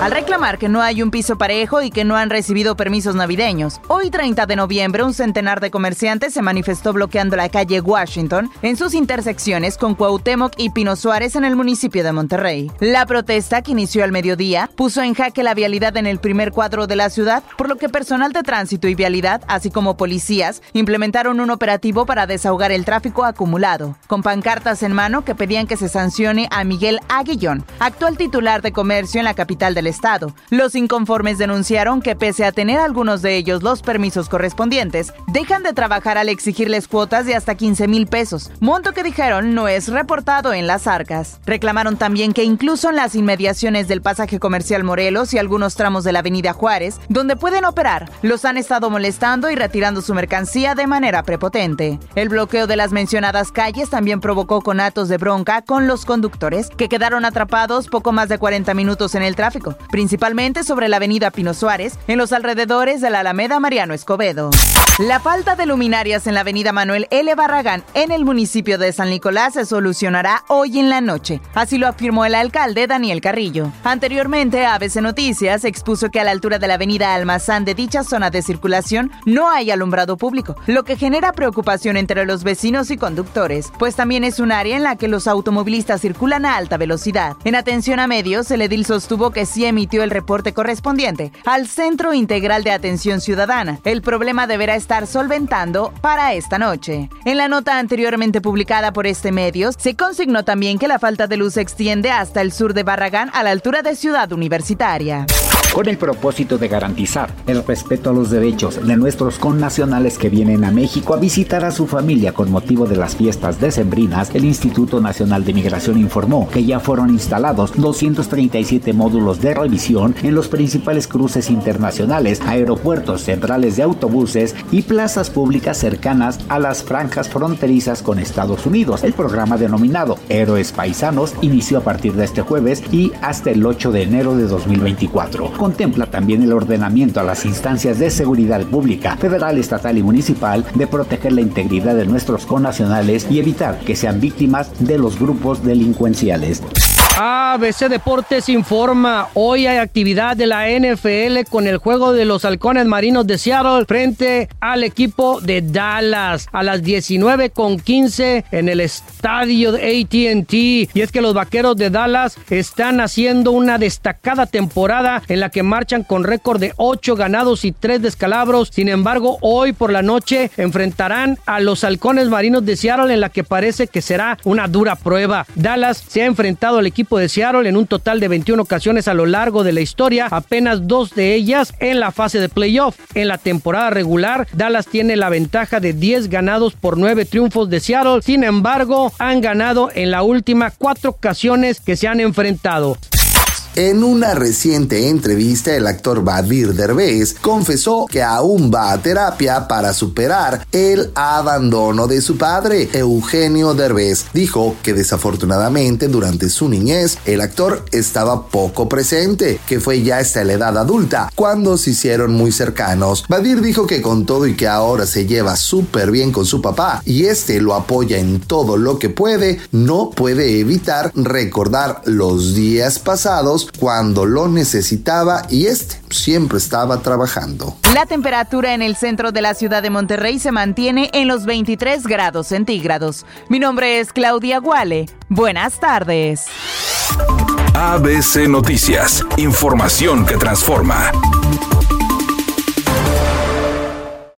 Al reclamar que no hay un piso parejo y que no han recibido permisos navideños, hoy 30 de noviembre un centenar de comerciantes se manifestó bloqueando la calle Washington en sus intersecciones con Cuauhtémoc y Pino Suárez en el municipio de Monterrey. La protesta, que inició al mediodía, puso en jaque la vialidad en el primer cuadro de la ciudad, por lo que personal de tránsito y vialidad, así como policías, implementaron un operativo para desahogar el tráfico acumulado, con pancartas en mano que pedían que se sancione a Miguel Aguillón, actual titular de comercio en la capital Estado. Los inconformes denunciaron que pese a tener algunos de ellos los permisos correspondientes, dejan de trabajar al exigirles cuotas de hasta 15 mil pesos, monto que dijeron no es reportado en las arcas. Reclamaron también que incluso en las inmediaciones del pasaje comercial Morelos y algunos tramos de la avenida Juárez, donde pueden operar, los han estado molestando y retirando su mercancía de manera prepotente. El bloqueo de las mencionadas calles también provocó conatos de bronca con los conductores, que quedaron atrapados poco más de 40 minutos en el tráfico, principalmente sobre la avenida Pino Suárez, en los alrededores de la Alameda Mariano Escobedo. La falta de luminarias en la avenida Manuel L. Barragán, en el municipio de San Nicolás, se solucionará hoy en la noche. Así lo afirmó el alcalde Daniel Carrillo. Anteriormente, ABC Noticias expuso que a la altura de la avenida Almazán de dicha zona de circulación no hay alumbrado público, lo que genera preocupación entre los vecinos y conductores, pues también es un área en la que los automovilistas circulan a alta velocidad. En atención a medios, el edil sostuvo que emitió el reporte correspondiente al Centro Integral de Atención Ciudadana. El problema deberá estar solventando para esta noche. En la nota anteriormente publicada por este medio, se consignó también que la falta de luz se extiende hasta el sur de Barragán a la altura de Ciudad Universitaria con el propósito de garantizar el respeto a los derechos de nuestros connacionales que vienen a México a visitar a su familia con motivo de las fiestas decembrinas, el Instituto Nacional de Migración informó que ya fueron instalados 237 módulos de revisión en los principales cruces internacionales, aeropuertos centrales de autobuses y plazas públicas cercanas a las franjas fronterizas con Estados Unidos. El programa denominado Héroes Paisanos inició a partir de este jueves y hasta el 8 de enero de 2024 contempla también el ordenamiento a las instancias de seguridad pública, federal, estatal y municipal de proteger la integridad de nuestros connacionales y evitar que sean víctimas de los grupos delincuenciales. ABC Deportes informa, hoy hay actividad de la NFL con el juego de los halcones marinos de Seattle frente al equipo de Dallas a las 19 con 15 en el estadio ATT. Y es que los vaqueros de Dallas están haciendo una destacada temporada en la que marchan con récord de 8 ganados y 3 descalabros. Sin embargo, hoy por la noche enfrentarán a los halcones marinos de Seattle en la que parece que será una dura prueba. Dallas se ha enfrentado al equipo de Seattle en un total de 21 ocasiones a lo largo de la historia, apenas dos de ellas en la fase de playoff. En la temporada regular, Dallas tiene la ventaja de 10 ganados por 9 triunfos de Seattle. Sin embargo, han ganado en la última cuatro ocasiones que se han enfrentado. En una reciente entrevista, el actor Badir Derbez confesó que aún va a terapia para superar el abandono de su padre. Eugenio Derbez dijo que desafortunadamente durante su niñez el actor estaba poco presente, que fue ya hasta la edad adulta cuando se hicieron muy cercanos. Badir dijo que con todo y que ahora se lleva súper bien con su papá y este lo apoya en todo lo que puede, no puede evitar recordar los días pasados cuando lo necesitaba y este siempre estaba trabajando. La temperatura en el centro de la ciudad de Monterrey se mantiene en los 23 grados centígrados. Mi nombre es Claudia Guale. Buenas tardes. ABC Noticias, información que transforma.